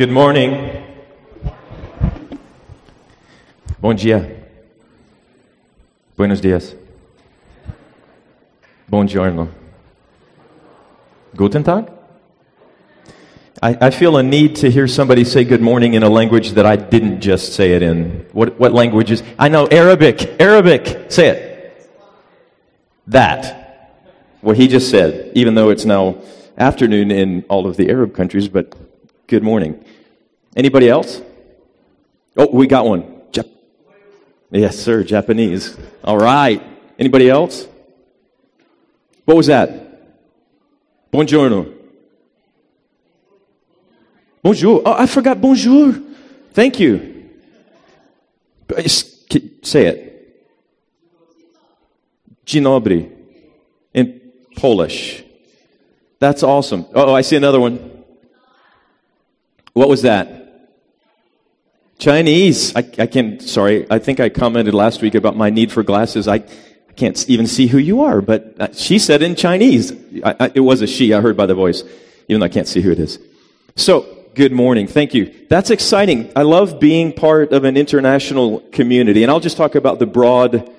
Good morning. Bom dia. Buenos dias. Buongiorno. Guten Tag? I, I, feel a need to hear somebody say good morning in a language that I didn't just say it in. What, what language is? I know Arabic. Arabic. Say it. That. What he just said, even though it's now afternoon in all of the Arab countries, but good morning. Anybody else? Oh, we got one. Jap- yes, sir. Japanese. All right. Anybody else? What was that? Buongiorno. Bonjour. Oh, I forgot bonjour. Thank you. Say it. Dzień in Polish. That's awesome. Oh, I see another one. What was that? Chinese. I, I can't, sorry, I think I commented last week about my need for glasses. I, I can't even see who you are, but uh, she said in Chinese. I, I, it was a she, I heard by the voice, even though I can't see who it is. So, Good morning. Thank you. That's exciting. I love being part of an international community. And I'll just talk about the broad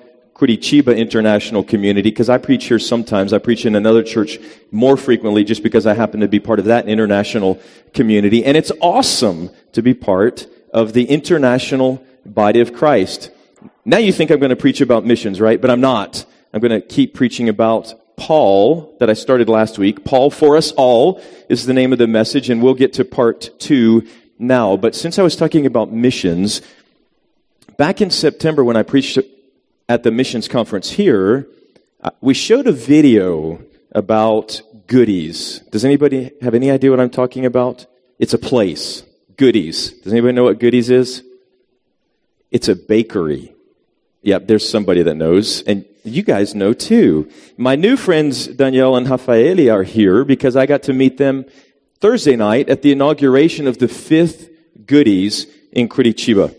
Curitiba international community because I preach here sometimes. I preach in another church more frequently just because I happen to be part of that international community. And it's awesome to be part of the international body of Christ. Now you think I'm going to preach about missions, right? But I'm not. I'm going to keep preaching about Paul that I started last week. Paul for us all is the name of the message, and we'll get to part two now. But since I was talking about missions, back in September when I preached at the missions conference here, uh, we showed a video about goodies. Does anybody have any idea what I'm talking about? It's a place. Goodies. Does anybody know what goodies is? It's a bakery. Yep, there's somebody that knows. And you guys know too. My new friends, Danielle and Rafaeli, are here because I got to meet them Thursday night at the inauguration of the fifth Goodies in Curitiba.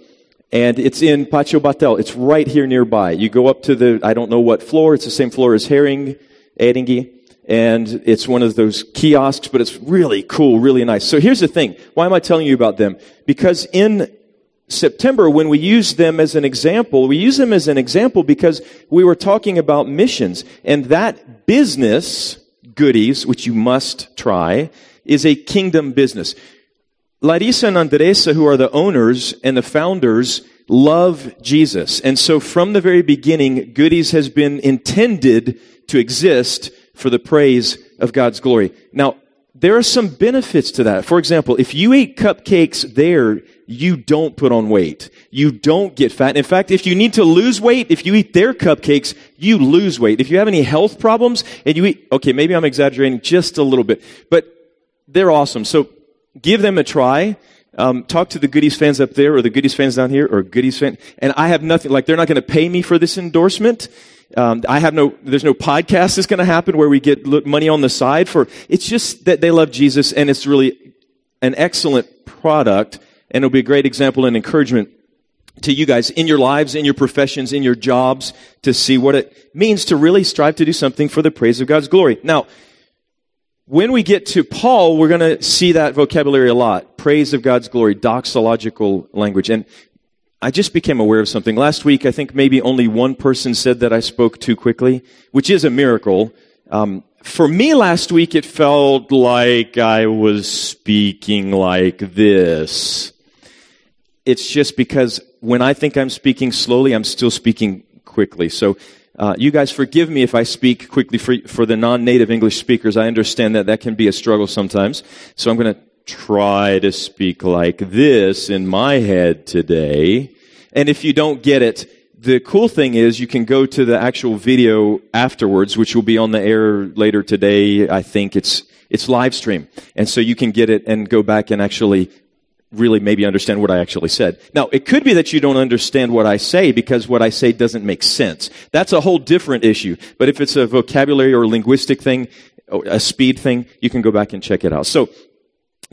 And it's in Pátio Batel. It's right here nearby. You go up to the, I don't know what floor, it's the same floor as Herring, Eringi. And it's one of those kiosks, but it's really cool, really nice. So here's the thing. Why am I telling you about them? Because in September, when we use them as an example, we use them as an example because we were talking about missions. And that business, goodies, which you must try, is a kingdom business. Larissa and Andresa, who are the owners and the founders, love Jesus. And so from the very beginning, goodies has been intended to exist for the praise of God's glory. Now, there are some benefits to that. For example, if you eat cupcakes there, you don't put on weight. You don't get fat. In fact, if you need to lose weight, if you eat their cupcakes, you lose weight. If you have any health problems and you eat, okay, maybe I'm exaggerating just a little bit, but they're awesome. So give them a try. Um, talk to the Goodies fans up there or the Goodies fans down here or Goodies fans. And I have nothing, like they're not going to pay me for this endorsement. Um, I have no, there's no podcast that's going to happen where we get money on the side for, it's just that they love Jesus and it's really an excellent product and it'll be a great example and encouragement to you guys in your lives, in your professions, in your jobs to see what it means to really strive to do something for the praise of God's glory. Now, when we get to Paul, we're going to see that vocabulary a lot. Praise of God's glory, doxological language. And I just became aware of something. Last week, I think maybe only one person said that I spoke too quickly, which is a miracle. Um, for me last week, it felt like I was speaking like this. It's just because when I think I'm speaking slowly, I'm still speaking quickly. So, uh, you guys forgive me if I speak quickly for, for the non-native English speakers. I understand that that can be a struggle sometimes. So I'm going to try to speak like this in my head today. And if you don't get it, the cool thing is you can go to the actual video afterwards, which will be on the air later today. I think it's, it's live stream. And so you can get it and go back and actually really maybe understand what I actually said. Now, it could be that you don't understand what I say because what I say doesn't make sense. That's a whole different issue. But if it's a vocabulary or linguistic thing, a speed thing, you can go back and check it out. So,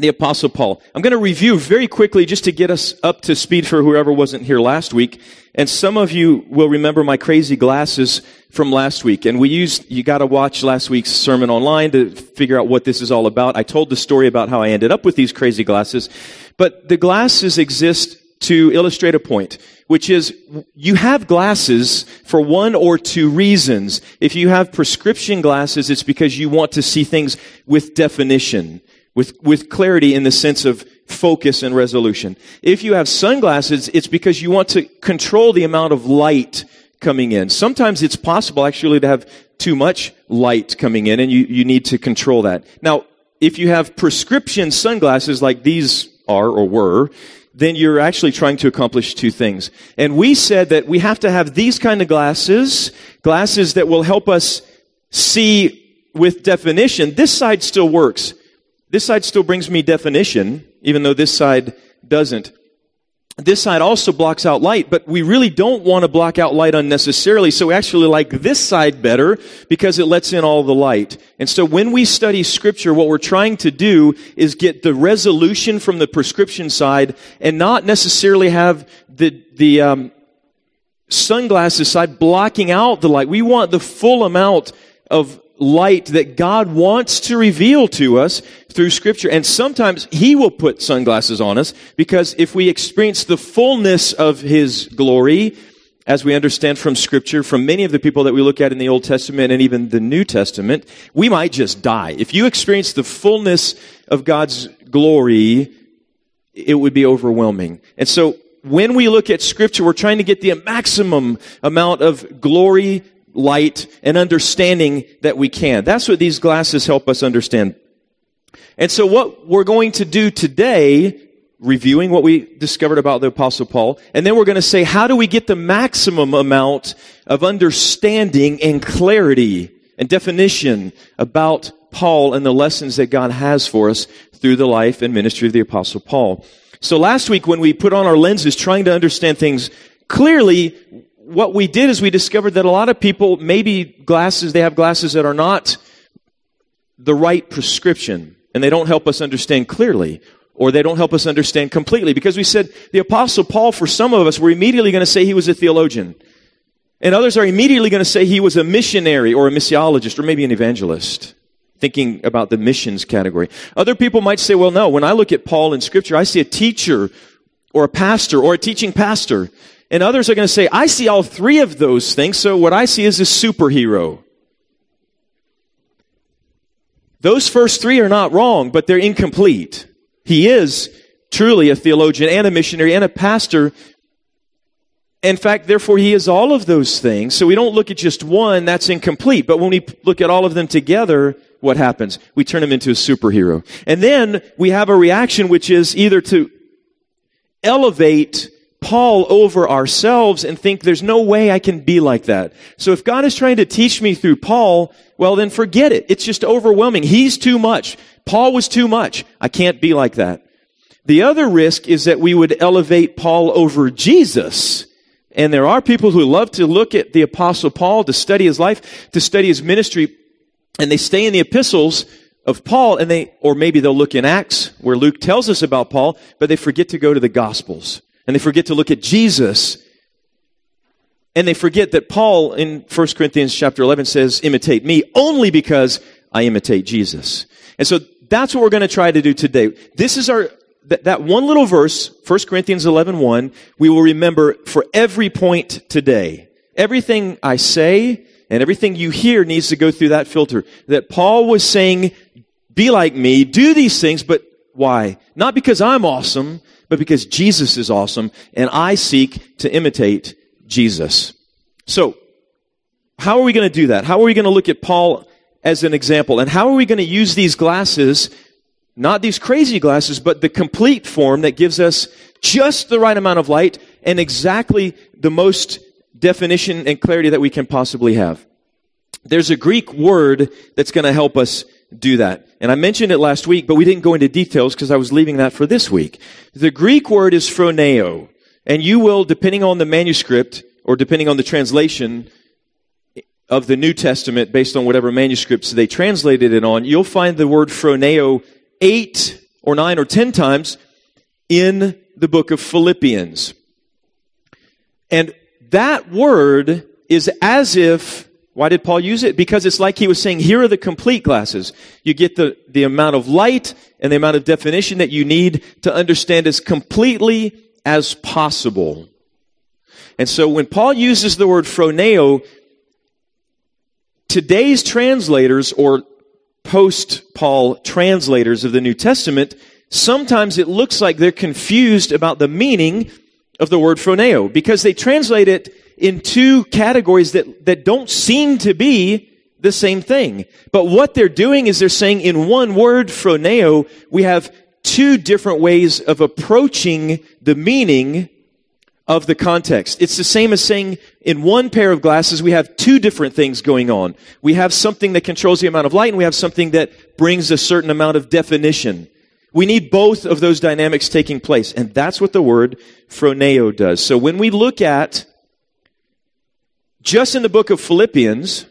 the Apostle Paul. I'm going to review very quickly just to get us up to speed for whoever wasn't here last week. And some of you will remember my crazy glasses from last week. And we used, you got to watch last week's sermon online to figure out what this is all about. I told the story about how I ended up with these crazy glasses. But the glasses exist to illustrate a point, which is you have glasses for one or two reasons. If you have prescription glasses, it's because you want to see things with definition with, with clarity in the sense of focus and resolution. If you have sunglasses, it's because you want to control the amount of light coming in. Sometimes it's possible actually to have too much light coming in and you, you need to control that. Now, if you have prescription sunglasses like these are or were, then you're actually trying to accomplish two things. And we said that we have to have these kind of glasses, glasses that will help us see with definition. This side still works. This side still brings me definition, even though this side doesn't. This side also blocks out light, but we really don't want to block out light unnecessarily, so we actually like this side better because it lets in all the light. And so when we study scripture, what we're trying to do is get the resolution from the prescription side and not necessarily have the, the, um, sunglasses side blocking out the light. We want the full amount of light that God wants to reveal to us through scripture. And sometimes he will put sunglasses on us because if we experience the fullness of his glory, as we understand from scripture, from many of the people that we look at in the Old Testament and even the New Testament, we might just die. If you experience the fullness of God's glory, it would be overwhelming. And so when we look at scripture, we're trying to get the maximum amount of glory light and understanding that we can. That's what these glasses help us understand. And so what we're going to do today, reviewing what we discovered about the apostle Paul, and then we're going to say, how do we get the maximum amount of understanding and clarity and definition about Paul and the lessons that God has for us through the life and ministry of the apostle Paul. So last week when we put on our lenses trying to understand things clearly, what we did is we discovered that a lot of people, maybe glasses, they have glasses that are not the right prescription, and they don't help us understand clearly, or they don't help us understand completely. Because we said the Apostle Paul, for some of us, we're immediately going to say he was a theologian. And others are immediately going to say he was a missionary or a missiologist or maybe an evangelist, thinking about the missions category. Other people might say, well, no, when I look at Paul in scripture, I see a teacher or a pastor or a teaching pastor. And others are going to say, I see all three of those things, so what I see is a superhero. Those first three are not wrong, but they're incomplete. He is truly a theologian and a missionary and a pastor. In fact, therefore, he is all of those things. So we don't look at just one, that's incomplete. But when we look at all of them together, what happens? We turn him into a superhero. And then we have a reaction which is either to elevate Paul over ourselves and think there's no way I can be like that. So if God is trying to teach me through Paul, well then forget it. It's just overwhelming. He's too much. Paul was too much. I can't be like that. The other risk is that we would elevate Paul over Jesus. And there are people who love to look at the apostle Paul, to study his life, to study his ministry, and they stay in the epistles of Paul and they, or maybe they'll look in Acts where Luke tells us about Paul, but they forget to go to the Gospels and they forget to look at Jesus. And they forget that Paul in 1 Corinthians chapter 11 says, imitate me only because I imitate Jesus. And so that's what we're going to try to do today. This is our, that, that one little verse, 1 Corinthians 11, 1, we will remember for every point today. Everything I say and everything you hear needs to go through that filter. That Paul was saying, be like me, do these things, but why? Not because I'm awesome, but because Jesus is awesome and I seek to imitate Jesus. So, how are we going to do that? How are we going to look at Paul as an example? And how are we going to use these glasses, not these crazy glasses, but the complete form that gives us just the right amount of light and exactly the most definition and clarity that we can possibly have? There's a Greek word that's going to help us do that. And I mentioned it last week, but we didn't go into details because I was leaving that for this week. The Greek word is phroneo. And you will, depending on the manuscript or depending on the translation of the New Testament, based on whatever manuscripts they translated it on, you'll find the word phroneo eight or nine or ten times in the book of Philippians. And that word is as if, why did Paul use it? Because it's like he was saying, here are the complete glasses. You get the, the amount of light and the amount of definition that you need to understand as completely as possible. And so when Paul uses the word phroneo, today's translators or post Paul translators of the New Testament, sometimes it looks like they're confused about the meaning of the word phroneo because they translate it in two categories that, that don't seem to be the same thing. But what they're doing is they're saying in one word, phroneo, we have two different ways of approaching the meaning of the context. It's the same as saying in one pair of glasses, we have two different things going on. We have something that controls the amount of light and we have something that brings a certain amount of definition. We need both of those dynamics taking place. And that's what the word phroneo does. So when we look at just in the book of Philippians,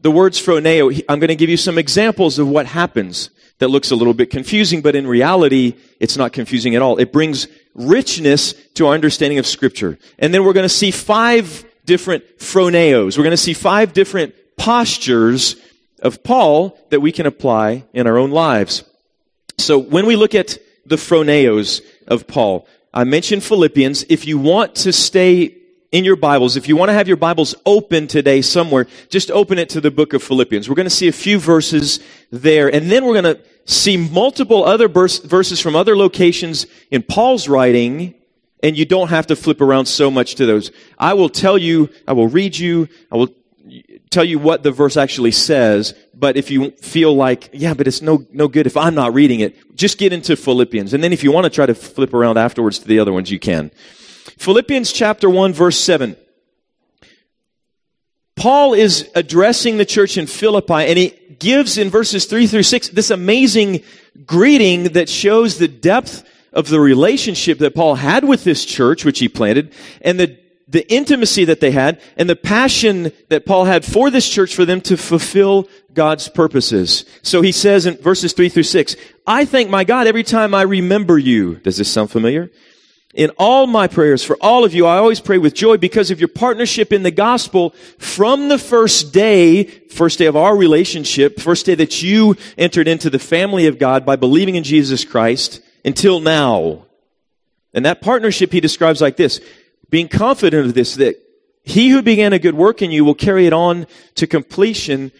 the words phroneo, I'm going to give you some examples of what happens that looks a little bit confusing, but in reality, it's not confusing at all. It brings richness to our understanding of Scripture. And then we're going to see five different phroneos. We're going to see five different postures of Paul that we can apply in our own lives. So when we look at the phroneos of Paul, I mentioned Philippians. If you want to stay in your Bibles, if you want to have your Bibles open today somewhere, just open it to the book of Philippians. We're going to see a few verses there, and then we're going to see multiple other verses from other locations in Paul's writing, and you don't have to flip around so much to those. I will tell you, I will read you, I will tell you what the verse actually says, but if you feel like, yeah, but it's no, no good if I'm not reading it, just get into Philippians. And then if you want to try to flip around afterwards to the other ones, you can. Philippians chapter 1 verse 7. Paul is addressing the church in Philippi and he gives in verses 3 through 6 this amazing greeting that shows the depth of the relationship that Paul had with this church, which he planted, and the, the intimacy that they had, and the passion that Paul had for this church for them to fulfill God's purposes. So he says in verses 3 through 6, I thank my God every time I remember you. Does this sound familiar? In all my prayers for all of you, I always pray with joy because of your partnership in the gospel from the first day, first day of our relationship, first day that you entered into the family of God by believing in Jesus Christ until now. And that partnership he describes like this, being confident of this, that he who began a good work in you will carry it on to completion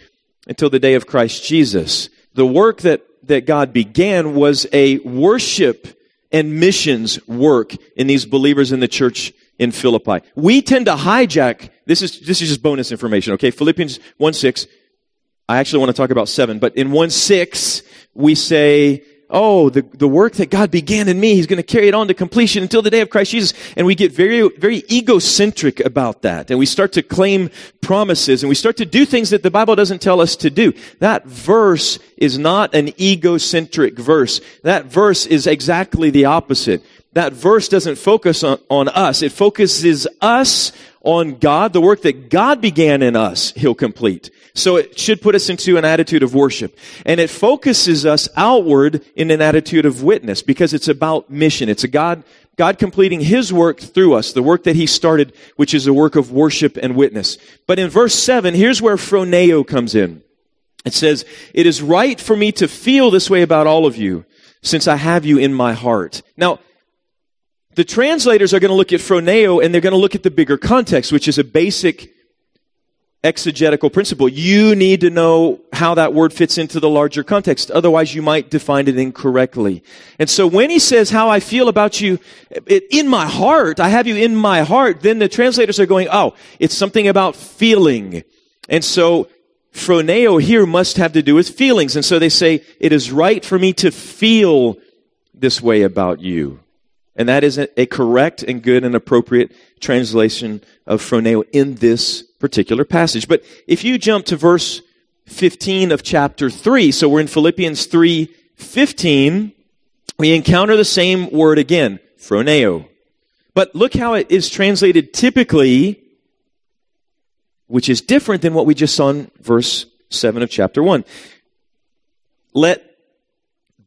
until the day of Christ Jesus. The work that, that God began was a worship and missions work in these believers in the church in Philippi. We tend to hijack, this is, this is just bonus information, okay? Philippians 1 6. I actually want to talk about 7, but in 1 6, we say, oh, the, the work that God began in me, He's going to carry it on to completion until the day of Christ Jesus. And we get very, very egocentric about that. And we start to claim promises and we start to do things that the Bible doesn't tell us to do. That verse is not an egocentric verse. That verse is exactly the opposite. That verse doesn't focus on, on us. It focuses us on God, the work that God began in us, He'll complete. So it should put us into an attitude of worship. And it focuses us outward in an attitude of witness because it's about mission. It's a God, God completing His work through us, the work that He started, which is a work of worship and witness. But in verse 7, here's where phroneo comes in. It says, It is right for me to feel this way about all of you, since I have you in my heart. Now, the translators are going to look at phroneo and they're going to look at the bigger context, which is a basic exegetical principle. You need to know how that word fits into the larger context. Otherwise, you might define it incorrectly. And so when he says, how I feel about you in my heart, I have you in my heart, then the translators are going, oh, it's something about feeling. And so phroneo here must have to do with feelings. And so they say, it is right for me to feel this way about you. And that is a, correct and good and appropriate translation of phroneo in this particular passage. But if you jump to verse 15 of chapter 3, so we're in Philippians 3 15, we encounter the same word again, phroneo. But look how it is translated typically, which is different than what we just saw in verse 7 of chapter 1. Let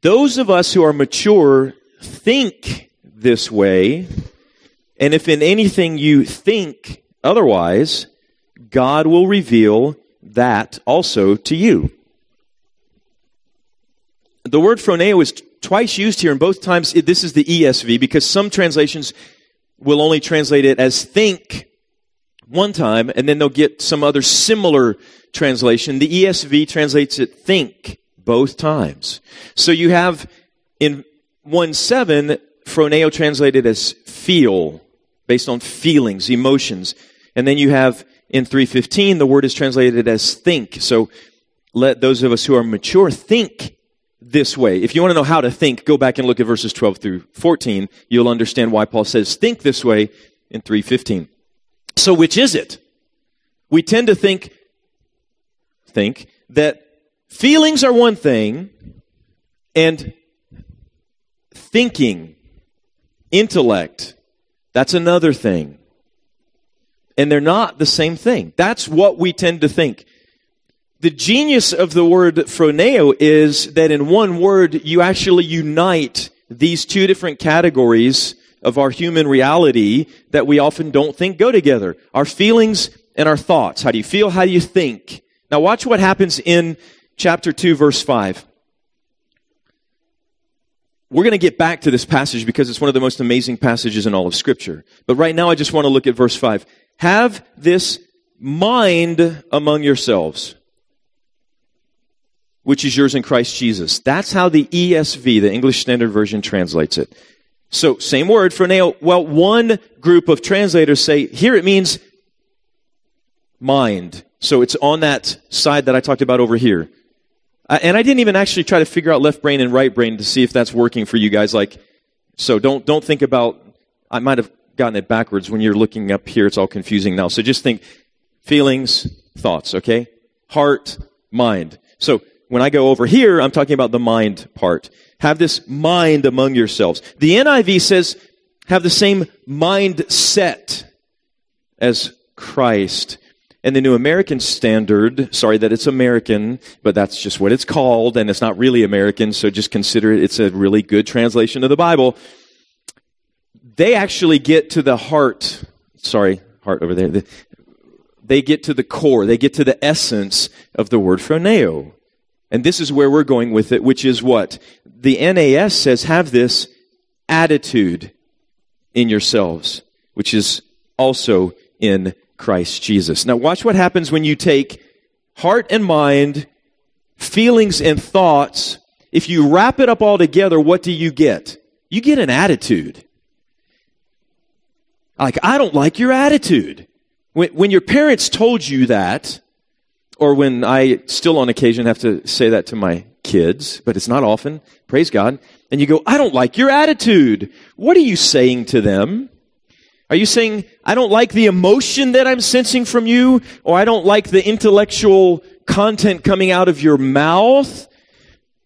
Those of us who are mature think this way, and if in anything you think otherwise, God will reveal that also to you. The word phroneo is twice used here, and both times this is the ESV because some translations will only translate it as think one time, and then they'll get some other similar translation. The ESV translates it think both times. So you have in 1 7, phroneo translated as feel, based on feelings, emotions. And then you have in 315, the word is translated as think. So let those of us who are mature think this way. If you want to know how to think, go back and look at verses 12 through 14. You'll understand why Paul says think this way in 315. So which is it? We tend to think think that feelings are one thing and thinking, intellect, that's another thing. And they're not the same thing. That's what we tend to think. The genius of the word phroneo is that in one word you actually unite these two different categories of our human reality that we often don't think go together. Our feelings and our thoughts. How do you feel? How do you think? Now watch what happens in chapter 2 verse 5. We're going to get back to this passage because it's one of the most amazing passages in all of scripture. But right now I just want to look at verse 5. Have this mind among yourselves, which is yours in Christ Jesus. That's how the ESV, the English Standard Version, translates it. So, same word phroneo. Well, one group of translators say here it means mind. So it's on that side that I talked about over here. Uh, and I didn't even actually try to figure out left brain and right brain to see if that's working for you guys. Like, so don't, don't think about, I might have gotten it backwards when you're looking up here. It's all confusing now. So just think feelings, thoughts, okay? Heart, mind. So when I go over here, I'm talking about the mind part. Have this mind among yourselves. The NIV says, have the same mindset as Christ. And the New American Standard, sorry that it's American, but that's just what it's called, and it's not really American, so just consider it, it's a really good translation of the Bible. They actually get to the heart, sorry, heart over there. They get to the core, they get to the essence of the word phroneo. And this is where we're going with it, which is what? The NAS says, have this attitude in yourselves, which is also in Christ Jesus. Now, watch what happens when you take heart and mind, feelings and thoughts. If you wrap it up all together, what do you get? You get an attitude. Like, I don't like your attitude. When, when your parents told you that, or when I still on occasion have to say that to my kids, but it's not often, praise God, and you go, I don't like your attitude. What are you saying to them? Are you saying, I don't like the emotion that I'm sensing from you, or I don't like the intellectual content coming out of your mouth?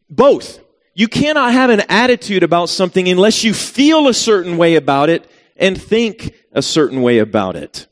Both. You cannot have an attitude about something unless you feel a certain way about it and think a certain way about it.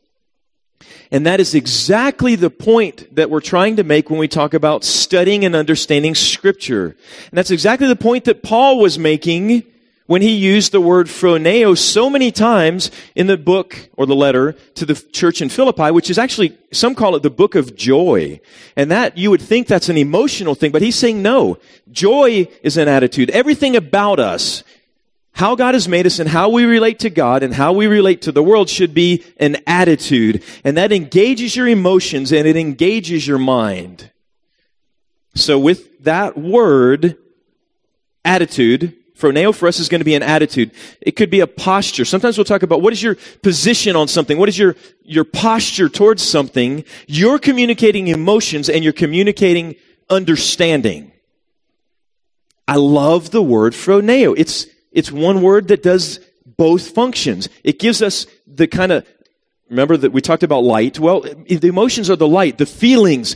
And that is exactly the point that we're trying to make when we talk about studying and understanding scripture. And that's exactly the point that Paul was making when he used the word phroneo so many times in the book or the letter to the church in Philippi, which is actually, some call it the book of joy. And that, you would think that's an emotional thing, but he's saying no. Joy is an attitude. Everything about us, how God has made us and how we relate to God and how we relate to the world should be an attitude. And that engages your emotions and it engages your mind. So with that word, attitude, Phroneo for us is going to be an attitude. It could be a posture. Sometimes we'll talk about what is your position on something? What is your, your posture towards something? You're communicating emotions and you're communicating understanding. I love the word phroneo. It's, it's one word that does both functions. It gives us the kind of, remember that we talked about light? Well, the emotions are the light, the feelings,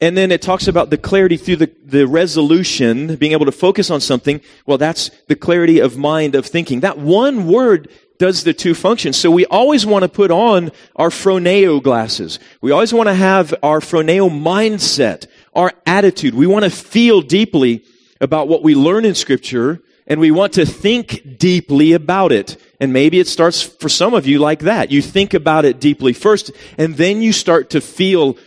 and then it talks about the clarity through the, the resolution, being able to focus on something. Well, that's the clarity of mind, of thinking. That one word does the two functions. So we always want to put on our phroneo glasses. We always want to have our phroneo mindset, our attitude. We want to feel deeply about what we learn in Scripture and we want to think deeply about it. And maybe it starts for some of you like that. You think about it deeply first and then you start to feel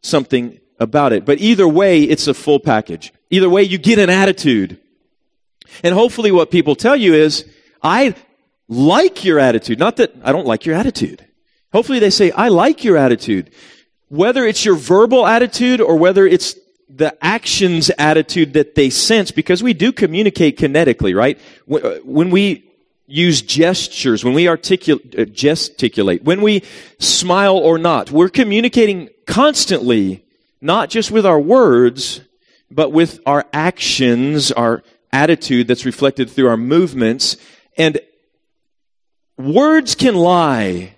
something about it. But either way, it's a full package. Either way, you get an attitude. And hopefully what people tell you is, I like your attitude. Not that I don't like your attitude. Hopefully they say, I like your attitude. Whether it's your verbal attitude or whether it's the actions attitude that they sense, because we do communicate kinetically, right? When we use gestures, when we articulate, uh, gesticulate, when we smile or not, we're communicating constantly, not just with our words, but with our actions, our attitude that's reflected through our movements. And words can lie,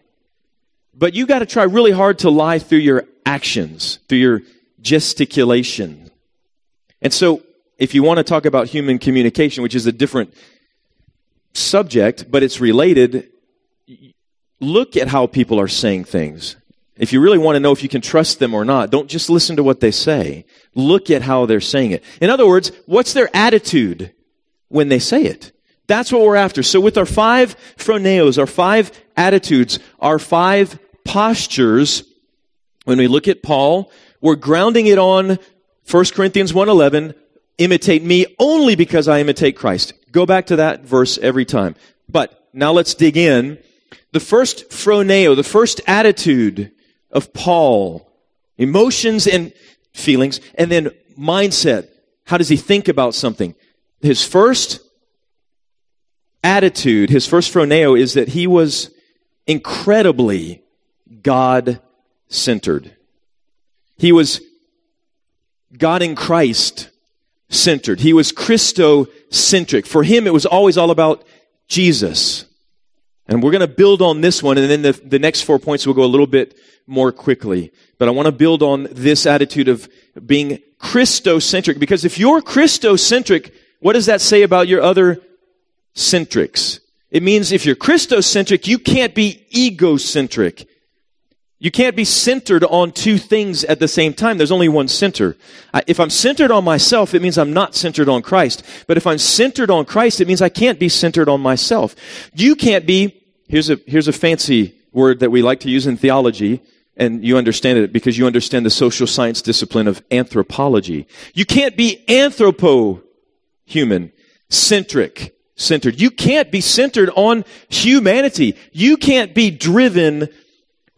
but you got to try really hard to lie through your actions, through your gesticulation. And so, if you want to talk about human communication, which is a different subject, but it's related, look at how people are saying things. If you really want to know if you can trust them or not, don't just listen to what they say. Look at how they're saying it. In other words, what's their attitude when they say it? That's what we're after. So with our five phroneos, our five attitudes, our five postures, when we look at Paul, we're grounding it on 1 Corinthians 1:11, imitate me only because I imitate Christ. Go back to that verse every time. But now let's dig in. The first phroneo, the first attitude of Paul, emotions and feelings, and then mindset. How does he think about something? His first attitude, his first phroneo is that he was incredibly God centered. He was God in Christ centered. He was Christocentric. For him, it was always all about Jesus. And we're going to build on this one, and then the, the next four points will go a little bit more quickly. But I want to build on this attitude of being Christocentric, because if you're Christocentric, what does that say about your other centrics? It means if you're Christocentric, you can't be egocentric. You can't be centered on two things at the same time. There's only one center. If I'm centered on myself, it means I'm not centered on Christ. But if I'm centered on Christ, it means I can't be centered on myself. You can't be, here's a, here's a fancy word that we like to use in theology, and you understand it because you understand the social science discipline of anthropology. You can't be anthropo human, centric, centered. You can't be centered on humanity. You can't be driven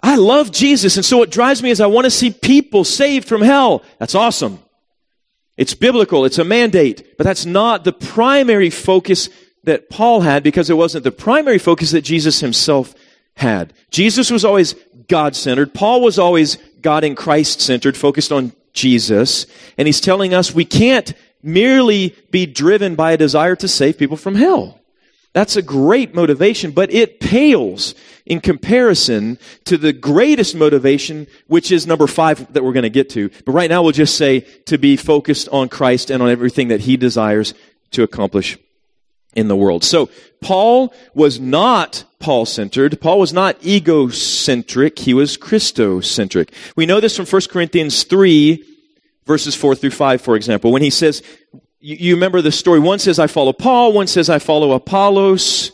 I love Jesus, and so what drives me is I want to see people saved from hell. That's awesome. It's biblical, it's a mandate, but that's not the primary focus that Paul had because it wasn't the primary focus that Jesus himself had. Jesus was always God centered. Paul was always God in Christ centered, focused on Jesus. And he's telling us we can't merely be driven by a desire to save people from hell. That's a great motivation, but it pales in comparison to the greatest motivation, which is number five that we're going to get to. But right now we'll just say to be focused on Christ and on everything that he desires to accomplish in the world. So Paul was not Paul centered. Paul was not egocentric. He was Christocentric. We know this from 1 Corinthians 3 verses 4 through 5, for example, when he says, you, you remember the story. One says, I follow Paul. One says, I follow Apollos.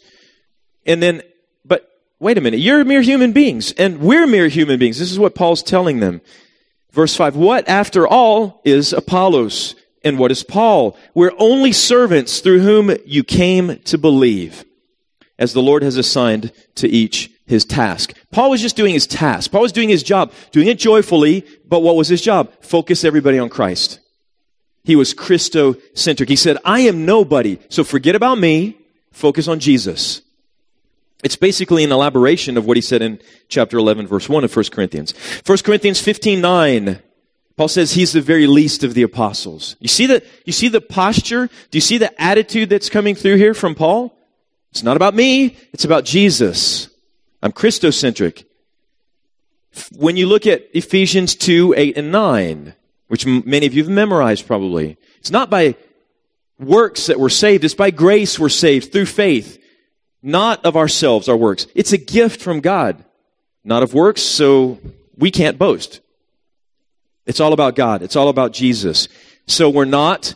And then, but wait a minute. You're mere human beings and we're mere human beings. This is what Paul's telling them. Verse 5. What after all is Apollos? And what is Paul? We're only servants through whom you came to believe, as the Lord has assigned to each his task. Paul was just doing his task. Paul was doing his job, doing it joyfully, but what was his job? Focus everybody on Christ. He was Christocentric. He said, I am nobody, so forget about me, focus on Jesus. It's basically an elaboration of what he said in chapter 11, verse 1 of 1 Corinthians. 1 Corinthians 15, 9. Paul says he's the very least of the apostles. You see the, you see the posture? Do you see the attitude that's coming through here from Paul? It's not about me, it's about Jesus. I'm Christocentric. When you look at Ephesians 2, 8, and 9, which many of you have memorized probably. It's not by works that we're saved, it's by grace we're saved through faith, not of ourselves, our works. It's a gift from God, not of works, so we can't boast. It's all about God, it's all about Jesus. So we're not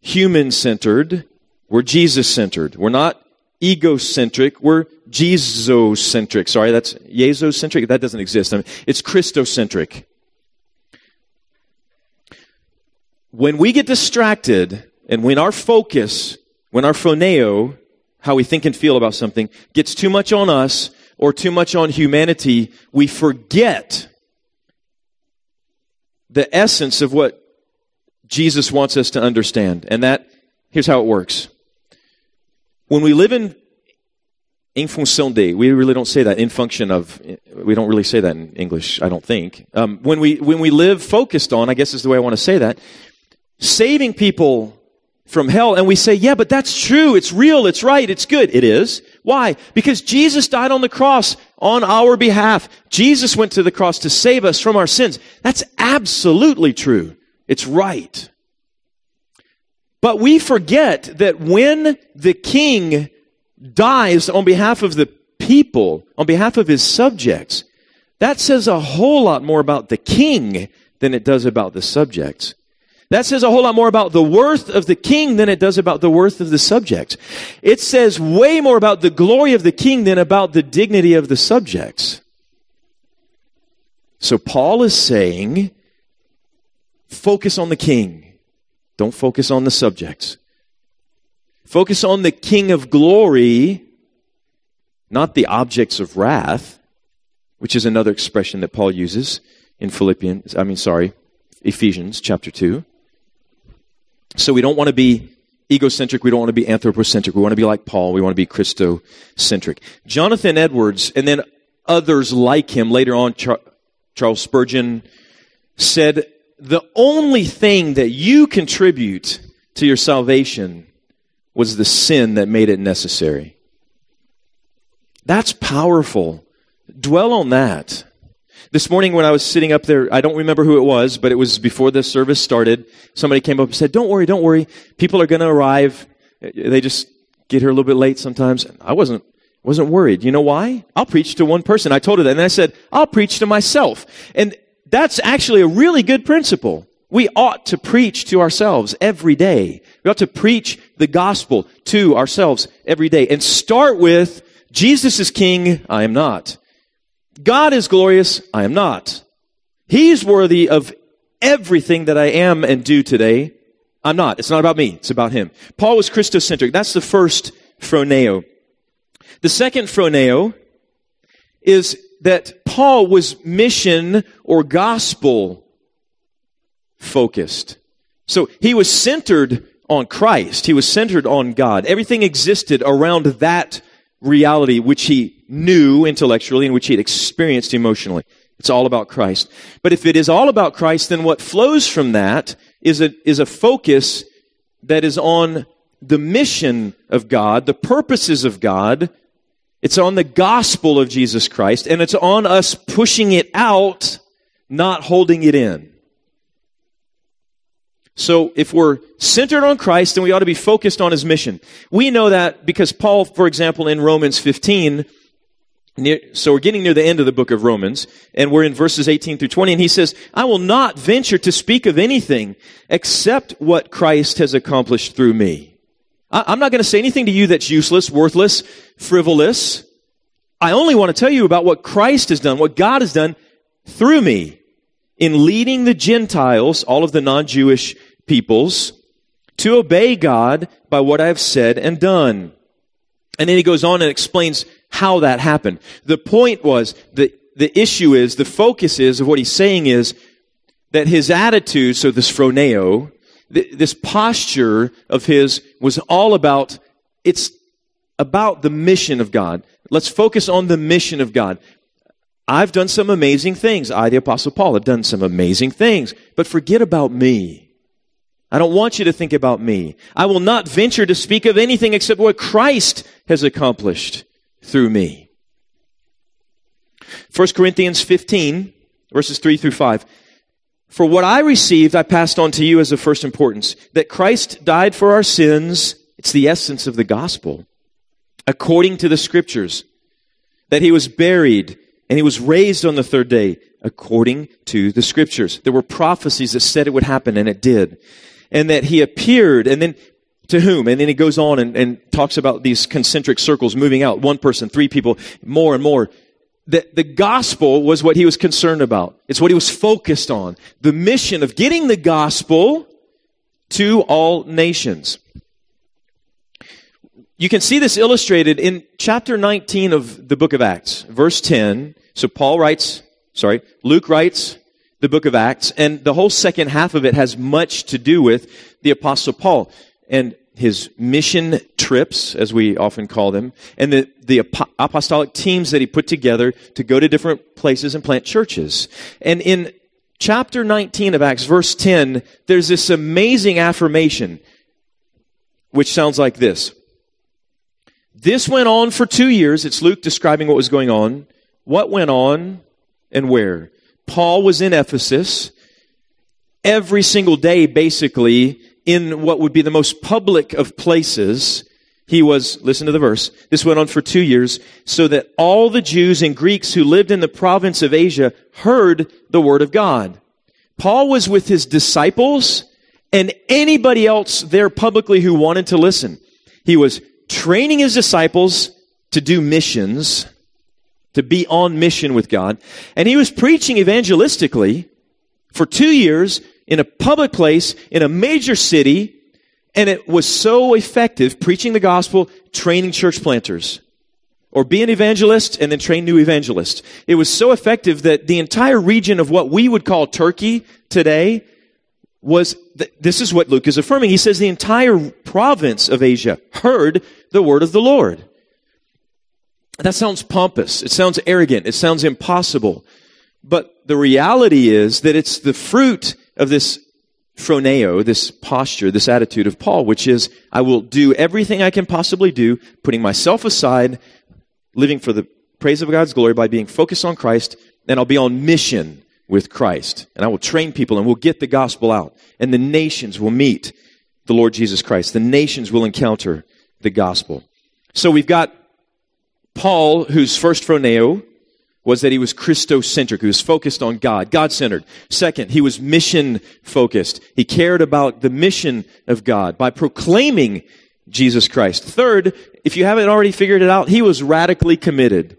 human centered. We're Jesus centered. We're not egocentric. We're Jesus-centric. Sorry, that's Jesus-centric. That doesn't exist. I mean, it's Christocentric. When we get distracted and when our focus, when our phroneo, how we think and feel about something, gets too much on us or too much on humanity, we forget the essence of what Jesus wants us to understand. And that, here's how it works. When we live in in fonction de, we really don't say that. In function of, we don't really say that in English, I don't think. Um, when we when we live focused on, I guess is the way I want to say that, saving people from hell, and we say, yeah, but that's true, it's real, it's right, it's good. It is. Why? Because Jesus died on the cross on our behalf. Jesus went to the cross to save us from our sins. That's absolutely true. It's right. But we forget that when the king dies on behalf of the people, on behalf of his subjects, that says a whole lot more about the king than it does about the subjects. That says a whole lot more about the worth of the king than it does about the worth of the subjects. It says way more about the glory of the king than about the dignity of the subjects. So Paul is saying, focus on the king. Don't focus on the subjects. Focus on the King of glory, not the objects of wrath, which is another expression that Paul uses in Philippians, I mean, sorry, Ephesians chapter 2. So we don't want to be egocentric. We don't want to be anthropocentric. We want to be like Paul. We want to be Christocentric. Jonathan Edwards and then others like him later on, Char- Charles Spurgeon said, the only thing that you contribute to your salvation was the sin that made it necessary. That's powerful. Dwell on that. This morning when I was sitting up there, I don't remember who it was, but it was before the service started. Somebody came up and said, don't worry, don't worry. People are going to arrive. They just get here a little bit late sometimes. I wasn't, wasn't worried. You know why? I'll preach to one person. I told her that. And I said, I'll preach to myself. And that's actually a really good principle. We ought to preach to ourselves every day. We ought to preach the gospel to ourselves every day and start with Jesus is king, I am not. God is glorious, I am not. He's worthy of everything that I am and do today. I'm not. It's not about me. It's about him. Paul was Christocentric. That's the first phroneo. The second phroneo is that Paul was mission or gospel focused. So he was centered on Christ. He was centered on God. Everything existed around that reality which he knew intellectually and which he had experienced emotionally. It's all about Christ. But if it is all about Christ, then what flows from that is a, is a focus that is on the mission of God, the purposes of God. It's on the gospel of Jesus Christ, and it's on us pushing it out, not holding it in. So if we're centered on Christ, then we ought to be focused on his mission. We know that because Paul, for example, in Romans 15, near, so we're getting near the end of the book of Romans, and we're in verses 18 through 20, and he says, I will not venture to speak of anything except what Christ has accomplished through me. I, I'm not going to say anything to you that's useless, worthless, frivolous. I only want to tell you about what Christ has done, what God has done through me in leading the Gentiles, all of the non-Jewish peoples, to obey God by what I have said and done. And then he goes on and explains how that happened. The point was, the, the issue is, the focus is of what he's saying is that his attitude, so this phroneo, this posture of his was all about, it's about the mission of God. Let's focus on the mission of God. I've done some amazing things. I, the Apostle Paul, have done some amazing things. But forget about me. I don't want you to think about me. I will not venture to speak of anything except what Christ has accomplished through me. 1 Corinthians 15, verses 3 through 5. For what I received, I passed on to you as of first importance that Christ died for our sins. It's the essence of the gospel. According to the scriptures. That he was buried and he was raised on the third day according to the scriptures. There were prophecies that said it would happen and it did. and that he appeared and then to whom? And then he goes on and, and talks about these concentric circles moving out, one person, three people, more and more. The, the gospel was what he was concerned about. It's what he was focused on. The mission of getting the gospel to all nations. You can see this illustrated in chapter 19 of the book of Acts, verse 10. So Paul writes, sorry, Luke writes the book of Acts, and the whole second half of it has much to do with the apostle Paul and his mission trips, as we often call them, and the, the apostolic teams that he put together to go to different places and plant churches. And in chapter 19 of Acts, verse 10, there's this amazing affirmation, which sounds like this. This went on for two years. It's Luke describing what was going on. What went on and where? Paul was in Ephesus every single day, basically, in what would be the most public of places. He was, listen to the verse, this went on for two years, so that all the Jews and Greeks who lived in the province of Asia heard the word of God. Paul was with his disciples and anybody else there publicly who wanted to listen. He was training his disciples to do missions, to be on mission with God. And he was preaching evangelistically for two years in a public place, in a major city, and it was so effective preaching the gospel, training church planters. Or be an evangelist and then train new evangelists. It was so effective that the entire region of what we would call Turkey today was, th- this is what Luke is affirming. He says the entire province of Asia heard the word of the Lord. That sounds pompous. It sounds arrogant. It sounds impossible. But the reality is that it's the fruit of this phroneo, this posture, this attitude of Paul, which is, I will do everything I can possibly do, putting myself aside, living for the praise of God's glory by being focused on Christ, and I'll be on mission with Christ. And I will train people and we'll get the gospel out. And the nations will meet the Lord Jesus Christ. The nations will encounter the gospel. So we've got Paul, whose first phroneo was that he was Christocentric. He was focused on God, God-centered. Second, he was mission focused. He cared about the mission of God by proclaiming Jesus Christ. Third, if you haven't already figured it out, he was radically committed.